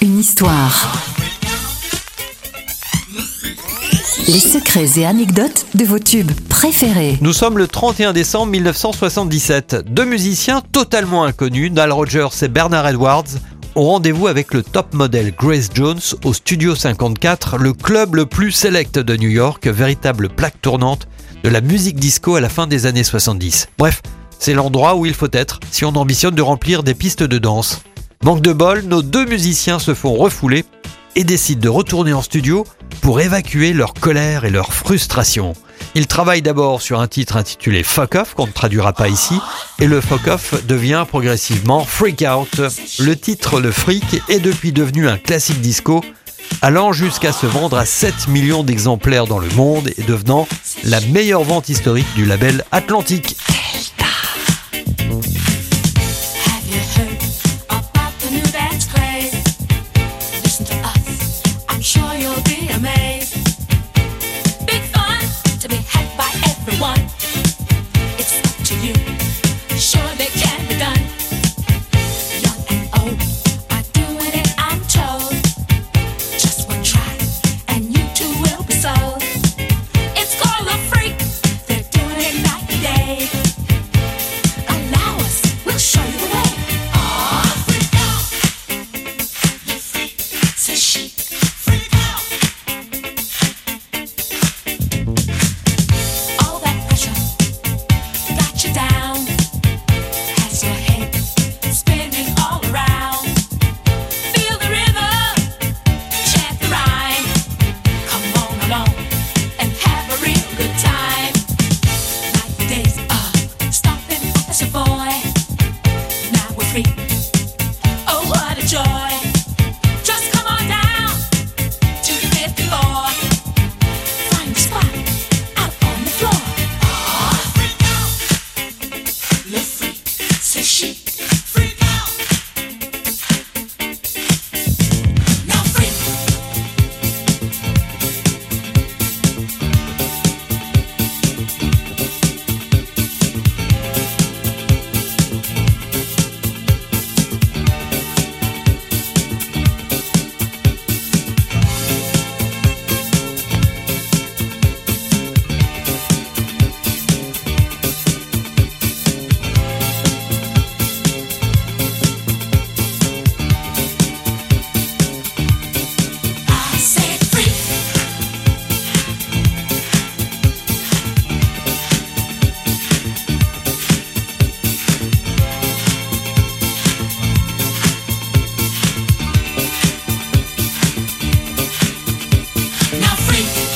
Une histoire. Les secrets et anecdotes de vos tubes préférés. Nous sommes le 31 décembre 1977. Deux musiciens totalement inconnus, Nile Rodgers et Bernard Edwards, ont rendez-vous avec le top modèle Grace Jones au Studio 54, le club le plus select de New York, véritable plaque tournante de la musique disco à la fin des années 70. Bref, c'est l'endroit où il faut être si on ambitionne de remplir des pistes de danse. Manque de bol, nos deux musiciens se font refouler et décident de retourner en studio pour évacuer leur colère et leur frustration. Ils travaillent d'abord sur un titre intitulé Fuck Off, qu'on ne traduira pas ici, et le Fuck Off devient progressivement Freak Out. Le titre Le Freak est depuis devenu un classique disco, allant jusqu'à se vendre à 7 millions d'exemplaires dans le monde et devenant la meilleure vente historique du label Atlantique. sheep. Shh. Thank you.